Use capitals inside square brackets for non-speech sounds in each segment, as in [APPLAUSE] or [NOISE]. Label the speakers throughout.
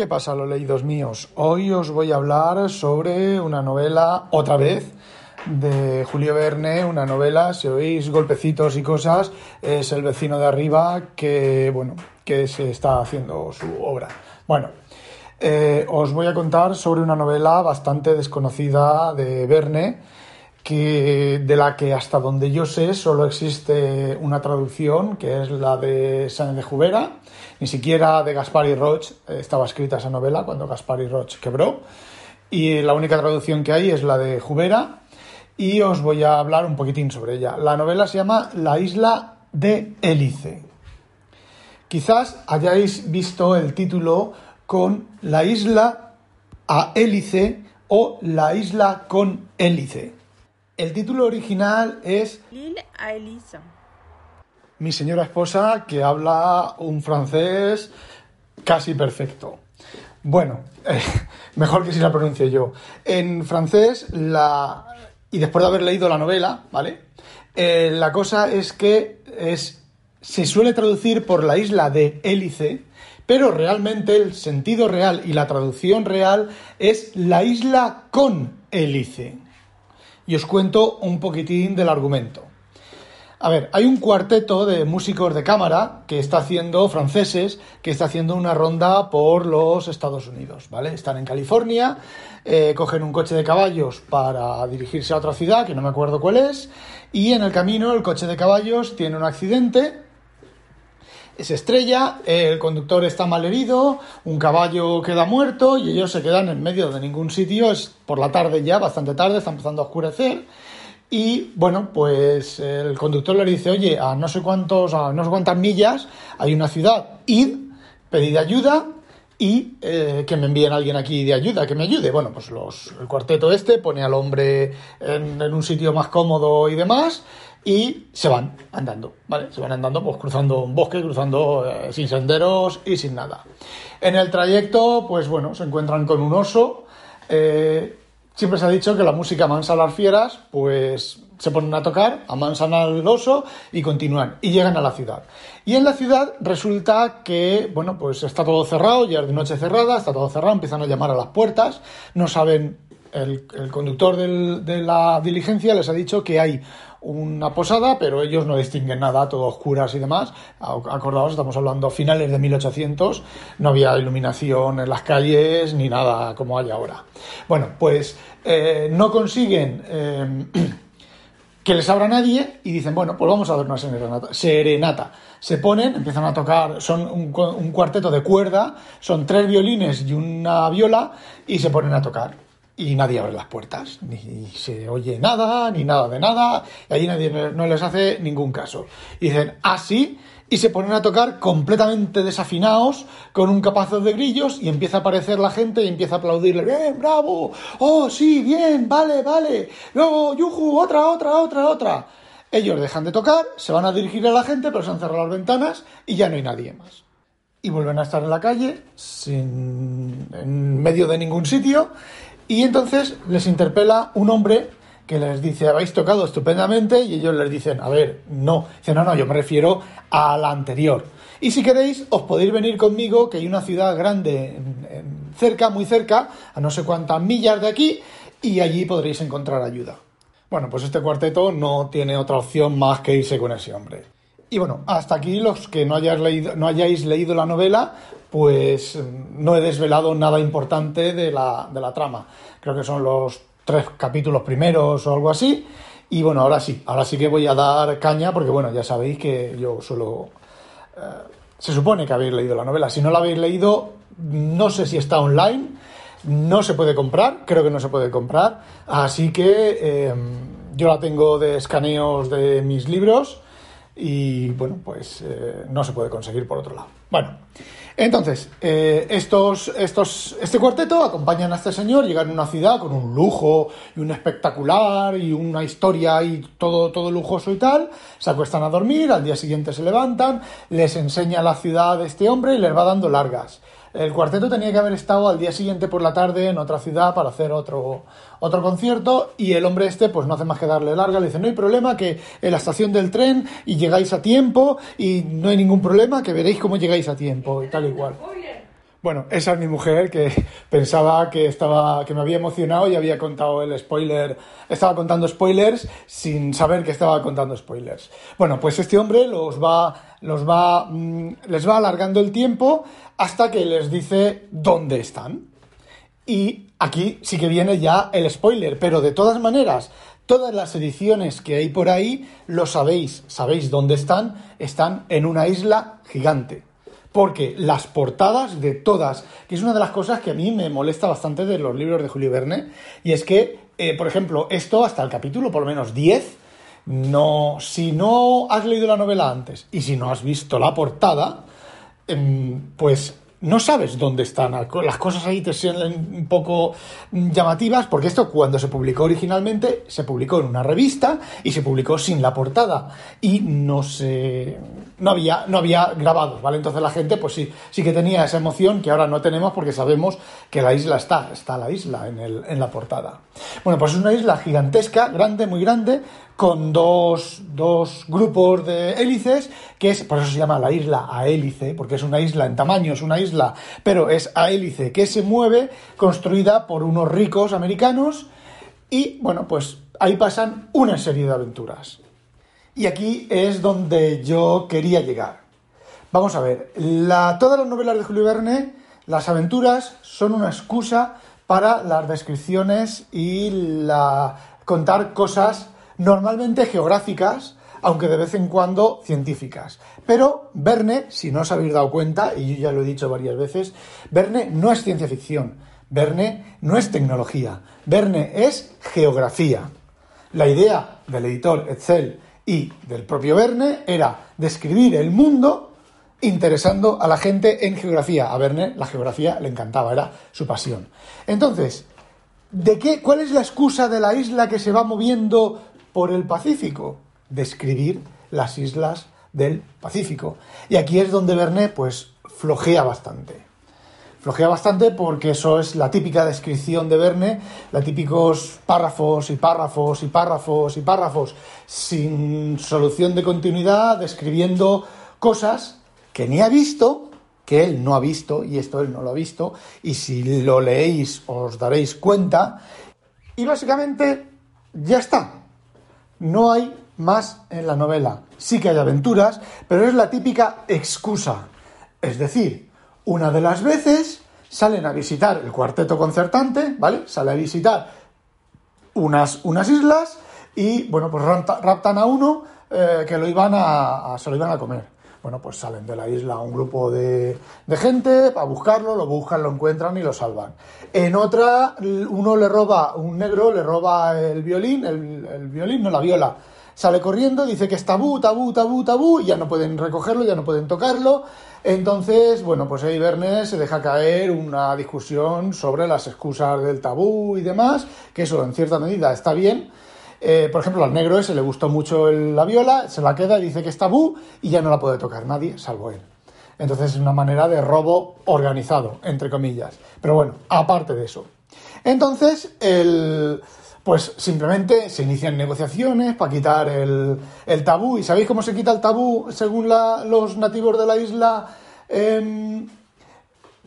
Speaker 1: ¿Qué pasa, los leídos míos? Hoy os voy a hablar sobre una novela, otra vez, de Julio Verne, una novela, si oís golpecitos y cosas, es el vecino de arriba que, bueno, que se está haciendo su obra. Bueno, eh, os voy a contar sobre una novela bastante desconocida de Verne, que, de la que hasta donde yo sé solo existe una traducción, que es la de Sáenz de Jubera, ni siquiera de Gaspar y Roch estaba escrita esa novela cuando Gaspar y Roch quebró, y la única traducción que hay es la de Jubera, y os voy a hablar un poquitín sobre ella. La novela se llama La isla de Hélice. Quizás hayáis visto el título con La isla a hélice o La isla con hélice. El título original es
Speaker 2: L'île à Elisa.
Speaker 1: Mi señora esposa que habla un francés casi perfecto. Bueno, eh, [LAUGHS] mejor que si la pronuncie yo. En francés, la... y después de haber leído la novela, ¿vale? Eh, la cosa es que es... se suele traducir por la isla de Hélice, pero realmente el sentido real y la traducción real es la isla con hélice y os cuento un poquitín del argumento. A ver, hay un cuarteto de músicos de cámara que está haciendo, franceses, que está haciendo una ronda por los Estados Unidos, ¿vale? Están en California, eh, cogen un coche de caballos para dirigirse a otra ciudad, que no me acuerdo cuál es, y en el camino el coche de caballos tiene un accidente, se estrella, el conductor está mal herido, un caballo queda muerto y ellos se quedan en medio de ningún sitio, es por la tarde ya, bastante tarde, está empezando a oscurecer. Y bueno, pues el conductor le dice, oye, a no sé cuántos, a no sé cuántas millas hay una ciudad, id, pedid ayuda y eh, que me envíen alguien aquí de ayuda, que me ayude. Bueno, pues los, el cuarteto este pone al hombre en un sitio más cómodo y demás, y se van andando, ¿vale? Se van andando, pues cruzando un bosque, cruzando eh, sin senderos y sin nada. En el trayecto, pues bueno, se encuentran con un oso. Eh, siempre se ha dicho que la música amansa a las fieras, pues se ponen a tocar, amansan al oso y continúan y llegan a la ciudad. Y en la ciudad resulta que, bueno, pues está todo cerrado, ya es de noche cerrada, está todo cerrado, empiezan a llamar a las puertas, no saben, el, conductor de la diligencia les ha dicho que hay una posada, pero ellos no distinguen nada, todo oscuras y demás. Acordaos, estamos hablando finales de 1800, no había iluminación en las calles ni nada como hay ahora. Bueno, pues eh, no consiguen eh, [CLEARS THROAT] que les abra nadie y dicen, bueno, pues vamos a dar una serenata. serenata. Se ponen, empiezan a tocar, son un, un cuarteto de cuerda, son tres violines y una viola y se ponen a tocar y nadie abre las puertas, ni se oye nada, ni nada de nada, y allí nadie no les hace ningún caso. Y dicen, así, ah, y se ponen a tocar completamente desafinados, con un capazo de grillos, y empieza a aparecer la gente y empieza a aplaudirle, bien, bravo, oh, sí, bien, vale, vale, luego, yuju, otra, otra, otra, otra. Ellos dejan de tocar, se van a dirigir a la gente, pero se han cerrado las ventanas y ya no hay nadie más. Y vuelven a estar en la calle, sin, en medio de ningún sitio, y entonces les interpela un hombre que les dice, habéis tocado estupendamente, y ellos les dicen, a ver, no. Dicen, no, no, yo me refiero a la anterior. Y si queréis, os podéis venir conmigo, que hay una ciudad grande cerca, muy cerca, a no sé cuántas millas de aquí, y allí podréis encontrar ayuda. Bueno, pues este cuarteto no tiene otra opción más que irse con ese hombre. Y bueno, hasta aquí los que no, hayáis leído, no hayáis leído la novela, pues no he desvelado nada importante de la, de la trama. Creo que son los tres capítulos primeros o algo así. Y bueno, ahora sí, ahora sí que voy a dar caña porque bueno, ya sabéis que yo suelo... Eh, se supone que habéis leído la novela. Si no la habéis leído, no sé si está online, no se puede comprar, creo que no se puede comprar. Así que eh, yo la tengo de escaneos de mis libros y bueno, pues eh, no se puede conseguir por otro lado. Bueno, Entonces, eh, estos, estos, este cuarteto acompañan a este señor, llegan a una ciudad con un lujo y un espectacular y una historia y todo, todo lujoso y tal, se acuestan a dormir, al día siguiente se levantan, les enseña la ciudad este hombre y les va dando largas. El cuarteto tenía que haber estado al día siguiente por la tarde en otra ciudad para hacer otro, otro concierto y el hombre este pues no hace más que darle larga, le dice no hay problema que en la estación del tren y llegáis a tiempo y no hay ningún problema que veréis cómo llegáis a tiempo y tal y cual. Bueno, esa es mi mujer que [LAUGHS] pensaba que estaba que me había emocionado y había contado el spoiler, estaba contando spoilers sin saber que estaba contando spoilers. Bueno, pues este hombre los va los va mm, les va alargando el tiempo hasta que les dice dónde están. Y aquí sí que viene ya el spoiler, pero de todas maneras, todas las ediciones que hay por ahí lo sabéis, sabéis dónde están, están en una isla gigante porque las portadas de todas, que es una de las cosas que a mí me molesta bastante de los libros de Julio Verne, y es que, eh, por ejemplo, esto hasta el capítulo por lo menos 10, no, si no has leído la novela antes y si no has visto la portada, em, pues no sabes dónde están. Las cosas ahí te suenan un poco llamativas, porque esto cuando se publicó originalmente, se publicó en una revista y se publicó sin la portada. Y no se. no había, no había grabados, ¿vale? Entonces la gente, pues sí, sí que tenía esa emoción que ahora no tenemos porque sabemos que la isla está, está la isla en, el, en la portada. Bueno, pues es una isla gigantesca, grande, muy grande, con dos, dos, grupos de hélices, que es, por eso se llama la isla a hélice, porque es una isla en tamaño, es una isla, pero es a hélice que se mueve, construida por unos ricos americanos, y bueno, pues ahí pasan una serie de aventuras. Y aquí es donde yo quería llegar. Vamos a ver, la, todas las novelas de Julio Verne, las aventuras son una excusa para las descripciones y la contar cosas normalmente geográficas, aunque de vez en cuando científicas. Pero Verne, si no os habéis dado cuenta, y yo ya lo he dicho varias veces, Verne no es ciencia ficción, Verne no es tecnología, Verne es geografía. La idea del editor Etzel y del propio Verne era describir el mundo interesando a la gente en geografía. A Verne la geografía le encantaba, era su pasión. Entonces, ¿de qué, ¿cuál es la excusa de la isla que se va moviendo por el Pacífico, describir las islas del Pacífico. Y aquí es donde Verne pues flojea bastante. Flojea bastante porque eso es la típica descripción de Verne, la típicos párrafos y párrafos y párrafos y párrafos sin solución de continuidad, describiendo cosas que ni ha visto, que él no ha visto, y esto él no lo ha visto, y si lo leéis os daréis cuenta, y básicamente ya está, no hay más en la novela. Sí que hay aventuras, pero es la típica excusa. Es decir, una de las veces salen a visitar el cuarteto concertante, ¿vale? Sale a visitar unas, unas islas y, bueno, pues raptan a uno eh, que lo iban a, se lo iban a comer. Bueno, pues salen de la isla un grupo de, de gente para buscarlo, lo buscan, lo encuentran y lo salvan. En otra, uno le roba, un negro le roba el violín, el, violín, no la viola. Sale corriendo, dice que es tabú, tabú, tabú, tabú, y ya no pueden recogerlo, ya no pueden tocarlo. Entonces, bueno, pues ahí Verne se deja caer una discusión sobre las excusas del tabú y demás, que eso en cierta medida está bien, eh, por ejemplo, al negro ese le gustó mucho la viola, se la queda, dice que es tabú y ya no la puede tocar nadie, salvo él. Entonces es una manera de robo organizado, entre comillas. Pero bueno, aparte de eso. Entonces, el, pues simplemente se inician negociaciones para quitar el, tabú. ¿Y sabéis cómo se quita el tabú según los nativos de la isla? Em,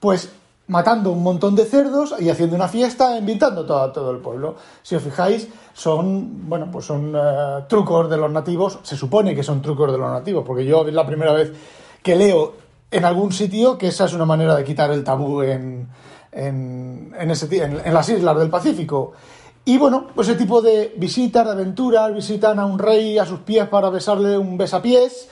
Speaker 1: pues matando un montón de cerdos y haciendo una fiesta, invitando todo, todo el pueblo. Si os fijáis, son, bueno, pues son eh, trucos de los nativos, se supone que son trucos de los nativos, porque yo es la primera vez que leo en algún sitio que esa es una manera de quitar el tabú en, en, en, ese, en las islas del Pacífico. Y bueno, pues ese tipo de visitas, de aventuras, visitan a un rey a sus pies para besarle un besapiés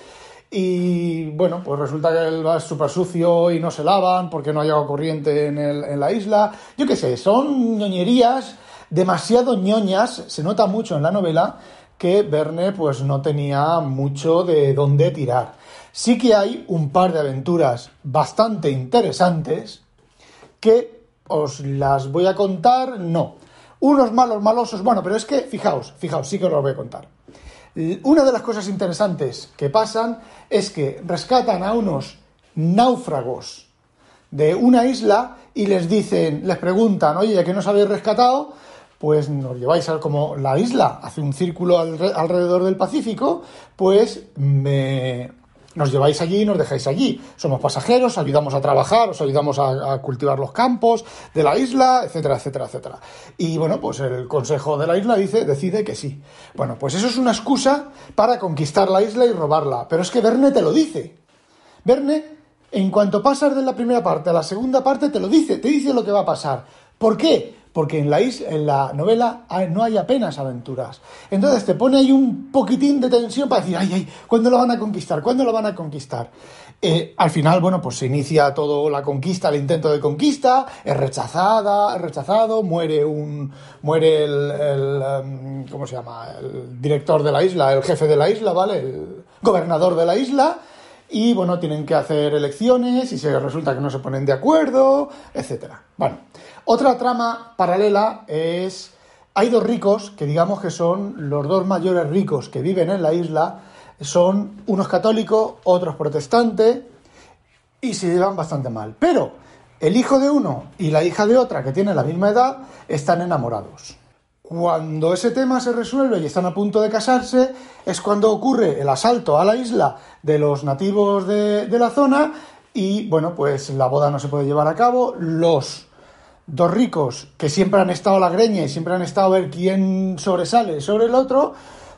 Speaker 1: y bueno, pues resulta que él va súper sucio y no se lavan porque no hay agua corriente en, el, en la isla. Yo qué sé, son ñoñerías demasiado ñoñas. Se nota mucho en la novela que Verne pues no tenía mucho de dónde tirar. sí que hay un par de aventuras bastante interesantes que os las voy a contar, no. Unos malos malosos, bueno, pero es que, fijaos, fijaos, sí que os lo voy a contar. Una de las cosas interesantes que pasan es que rescatan a unos náufragos de una isla y les dicen, les preguntan, oye, ya que nos habéis rescatado, pues nos lleváis a como la isla hace un círculo alrededor del Pacífico, pues me, nos lleváis allí nos dejáis allí. Somos pasajeros, ayudamos a trabajar, os ayudamos a, cultivar los campos de la isla, etcétera, etcétera, etcétera. Y bueno, pues el consejo de la isla dice, decide que sí. Bueno, pues eso es una excusa para conquistar la isla y robarla. Pero es que Verne te lo dice. Verne, en cuanto pasas de la primera parte a la segunda parte, te lo dice, te dice lo que va a pasar. ¿Por qué? Porque en la, en la novela no hay apenas aventuras. Entonces te pone ahí un poquitín de tensión para decir, ay, ay, ¿cuándo lo van a conquistar? ¿Cuándo lo van a conquistar? Eh, al final, bueno, pues se inicia todo la conquista, el intento de conquista, es rechazada, es rechazado, muere un, muere el, em, ¿cómo se llama? El director de la isla, el jefe de la isla, ¿vale? El gobernador de la isla, y bueno, tienen que hacer elecciones y se resulta que no se ponen de acuerdo, etcétera. Bueno, otra trama paralela es. Hay dos ricos que digamos que son los dos mayores ricos que viven en la isla. Son unos católicos, otros protestantes, y se llevan bastante mal. Pero el hijo de uno y la hija de otra, que tienen la misma edad, están enamorados. Cuando ese tema se resuelve y están a punto de casarse, es cuando ocurre el asalto a la isla de los nativos de, de la zona y, bueno, pues la boda no se puede llevar a cabo. Los dos ricos que siempre han estado a la greña y siempre han estado a ver quién sobresale sobre el otro,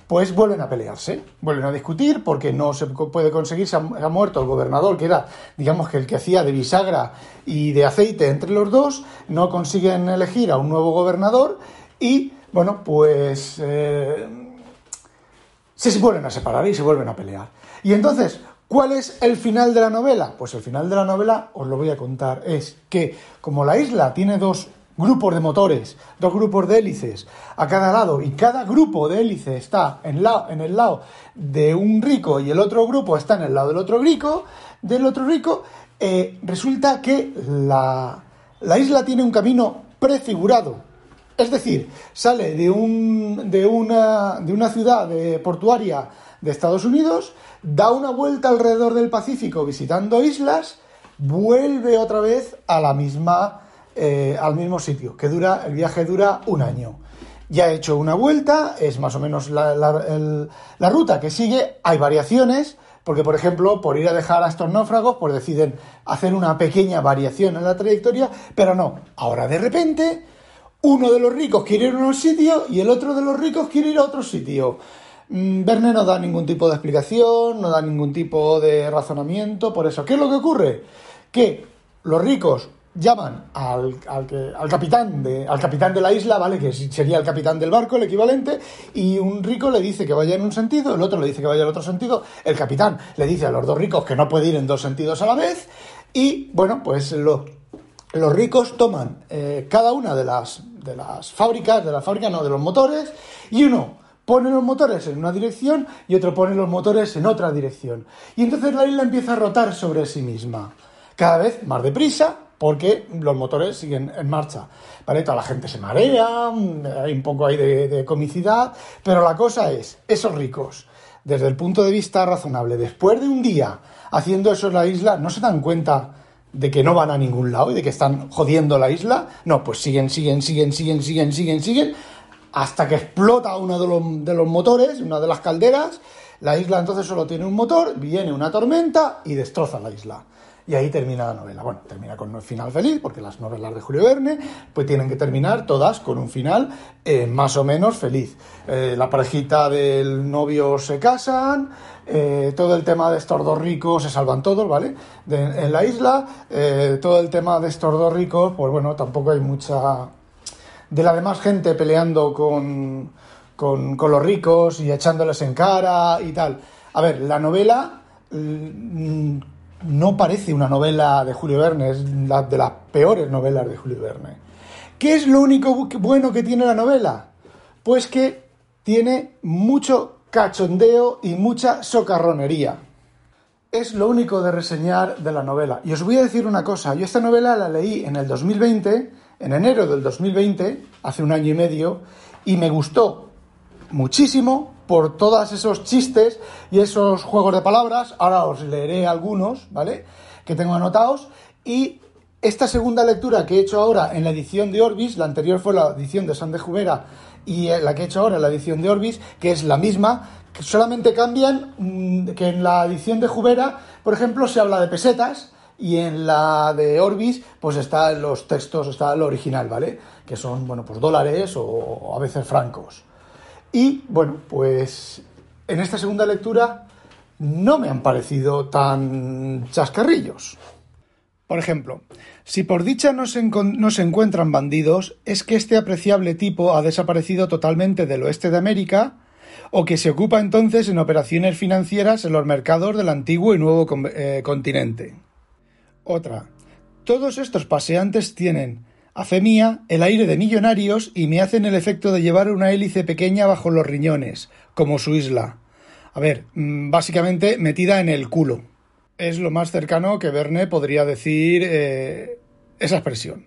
Speaker 1: pues vuelven a pelearse, vuelven a discutir porque no se puede conseguir, se ha, muerto el gobernador, que era, digamos que el que hacía de bisagra y de aceite entre los dos, no consiguen elegir a un nuevo gobernador y, bueno, pues eh, se vuelven a separar y se vuelven a pelear. Y entonces, ¿Cuál es el final de la novela? Pues el final de la novela, os lo voy a contar, es que como la isla tiene dos grupos de motores, dos grupos de hélices a cada lado y cada grupo de hélice está en, el lado de un rico y el otro grupo está en el lado del otro rico, del otro rico, eh, resulta que la, la isla tiene un camino prefigurado. Es decir, sale de, un, de, una, de una ciudad portuaria de Estados Unidos, da una vuelta alrededor del Pacífico visitando islas, vuelve otra vez a la misma, eh, al mismo sitio, que dura, el viaje dura un año. Ya ha hecho una vuelta, es más o menos la, la, ruta que sigue, hay variaciones, porque por ejemplo, por ir a dejar a estos náufragos, pues deciden hacer una pequeña variación en la trayectoria, pero no, ahora de repente uno de los ricos quiere ir a un sitio y el otro de los ricos quiere ir a otro sitio. Mm, Verne no da ningún tipo de explicación, no da ningún tipo de razonamiento por eso. ¿Qué es lo que ocurre? Que los ricos llaman al, al, capitán de, al capitán de la isla, ¿vale? Que sería el capitán del barco, el equivalente, y un rico le dice que vaya en un sentido, el otro le dice que vaya en otro sentido, el capitán le dice a los dos ricos que no puede ir en dos sentidos a la vez, y bueno, pues los, los ricos toman eh, cada una de las, de las fábricas, de la fábrica, no, de los motores, y uno pone los motores en una dirección y otro pone los motores en otra dirección. Y entonces la isla empieza a rotar sobre sí misma, cada vez más deprisa, porque los motores siguen en marcha. ¿Vale? Toda la gente se marea, hay un poco ahí de, comicidad, pero la cosa es, esos ricos, desde el punto de vista razonable, después de un día haciendo eso en la isla, no se dan cuenta de que no van a ningún lado y de que están jodiendo la isla. No, pues siguen, siguen, siguen, siguen, siguen, siguen, siguen, hasta que explota uno de los, de los motores, una de las calderas. La isla entonces solo tiene un motor, viene una tormenta y destroza la isla. Y ahí termina la novela. Bueno, termina con un final feliz, porque las novelas de Julio Verne pues tienen que terminar todas con un final eh, más o menos feliz. Eh, la parejita del novio se casan, eh, todo el tema de estos dos ricos se salvan todos, ¿vale? en la isla, todo el tema de estos dos ricos, pues bueno, tampoco hay mucha de la demás gente peleando con, con, los ricos y echándoles en cara y tal. A ver, la novela mm, no parece una novela de Julio Verne, es la de las peores novelas de Julio Verne. ¿Qué es lo único bueno que tiene la novela? Pues que tiene mucho cachondeo y mucha socarronería. es lo único de reseñar de la novela. Y os voy a decir una cosa, yo esta novela la leí en el 2020, en enero del 2020, hace un año y medio, y me gustó muchísimo por todos esos chistes y esos juegos de palabras. Ahora os leeré algunos, ¿vale? Que tengo anotados. Y esta segunda lectura que he hecho ahora en la edición de Orbis, la anterior fue la edición de San de Jubera y la que he hecho ahora en la edición de Orbis, que es la misma, que solamente cambian mm, que en la edición de Jubera, por ejemplo, se habla de pesetas y en la de Orbis, pues está los textos, está lo original, ¿vale? Que son, bueno, pues dólares o a veces francos. Y bueno, pues en esta segunda lectura no me han parecido tan chascarrillos. Por ejemplo, si por dicha no se, no se, encuentran bandidos, es que este apreciable tipo ha desaparecido totalmente del oeste de América o que se ocupa entonces en operaciones financieras en los mercados del antiguo y nuevo eh, continente. Otra. Todos estos paseantes tienen, a fe mía, el aire de millonarios y me hacen el efecto de llevar una hélice pequeña bajo los riñones, como su isla. A ver, mm, básicamente metida en el culo. Es lo más cercano que Verne podría decir eh, esa expresión.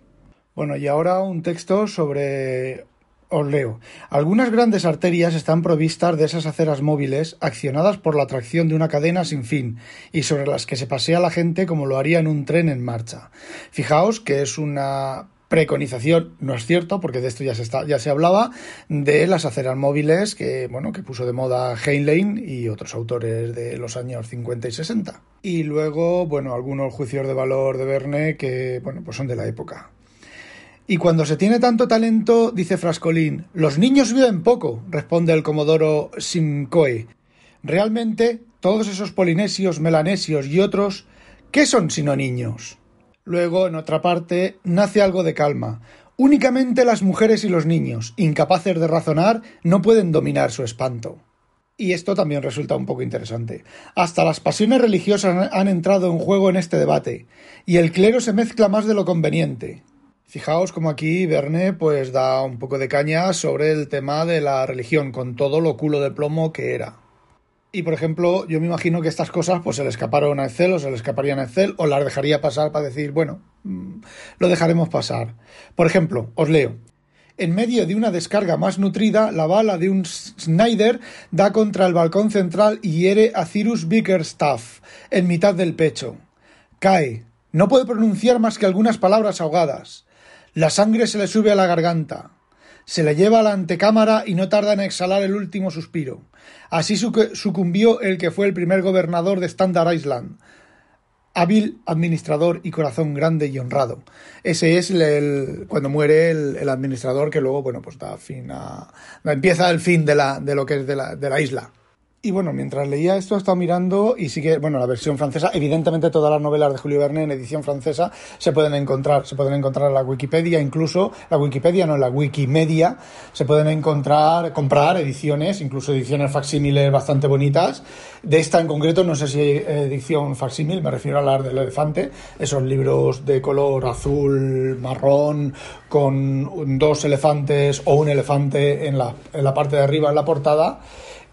Speaker 1: Bueno, y ahora un texto sobre os leo. Algunas grandes arterias están provistas de esas aceras móviles accionadas por la atracción de una cadena sin fin y sobre las que se pasea la gente como lo haría en un tren en marcha. Fijaos que es una preconización, no es cierto, porque de esto ya se, está, ya se hablaba, de las aceras móviles que, bueno, que puso de moda Heinlein y otros autores de los años 50 y 60. Y luego, bueno, algunos juicios de valor de Verne que, bueno, pues son de la época. Y cuando se tiene tanto talento, dice Frascolín, los niños viven poco, responde el comodoro Simcoe. Realmente, todos esos polinesios, melanesios y otros, ¿qué son sino niños? Luego, en otra parte, nace algo de calma. Únicamente las mujeres y los niños, incapaces de razonar, no pueden dominar su espanto. Y esto también resulta un poco interesante. Hasta las pasiones religiosas han entrado en juego en este debate, y el clero se mezcla más de lo conveniente. Fijaos como aquí Verne pues da un poco de caña sobre el tema de la religión, con todo lo culo de plomo que era. Y por ejemplo, yo me imagino que estas cosas pues se le escaparon a Excel o se le escaparían a Excel o las dejaría pasar para decir, bueno, mm, lo dejaremos pasar. Por ejemplo, os leo. En medio de una descarga más nutrida, la bala de un Snyder da contra el balcón central y hiere a Cyrus Bickerstaff en mitad del pecho. Cae. No puede pronunciar más que algunas palabras ahogadas. La sangre se le sube a la garganta se le lleva a la antecámara y no tarda en exhalar el último suspiro. Así sucumbió el que fue el primer gobernador de Standard Island, hábil administrador y corazón grande y honrado. Ese es el, cuando muere el, administrador que luego, bueno, pues da fin a, empieza el fin de la, de lo que es de la, de la isla. Y bueno, mientras leía esto, he estado mirando y sí que, bueno, la versión francesa, evidentemente todas las novelas de Julio Verne en edición francesa se pueden encontrar, se pueden encontrar en la Wikipedia, incluso la Wikipedia, no, la Wikimedia, se pueden encontrar, comprar ediciones, incluso ediciones facsímiles bastante bonitas. De esta en concreto, no sé si edición facsímil, me refiero a la del elefante, esos libros de color azul, marrón, con dos elefantes o un elefante en la, en la parte de arriba en la portada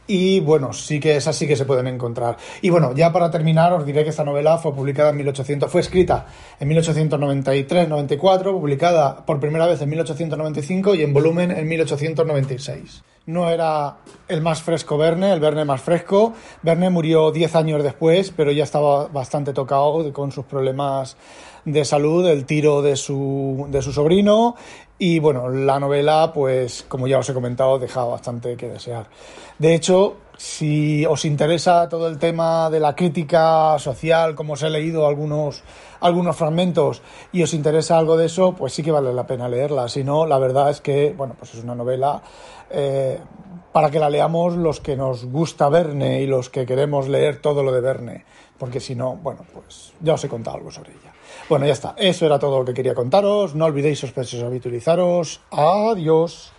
Speaker 1: y bueno, sí que es así que se pueden encontrar. Y bueno, ya para terminar, os diré que esta novela fue publicada en 1800, fue escrita en 1893-94, publicada por primera vez en 1895 y en volumen en 1896. No era el más fresco Verne, el Verne más fresco. Verne murió 10 años después, pero ya estaba bastante tocado con sus problemas de salud, el tiro de su, de su sobrino y bueno, la novela, pues como ya os he comentado, deja bastante que desear. De hecho, si os interesa todo el tema de la crítica social, como os he leído algunos, algunos fragmentos, y os interesa algo de eso, pues sí que vale la pena leerla. Si no, la verdad es que, bueno, pues es una novela eh, para que la leamos los que nos gusta Verne y los que queremos leer todo lo de Verne. Porque si no, bueno, pues ya os he contado algo sobre ella. Bueno, ya está. Eso era todo lo que quería contaros. No olvidéis sospechosos habitualizaros. Adiós.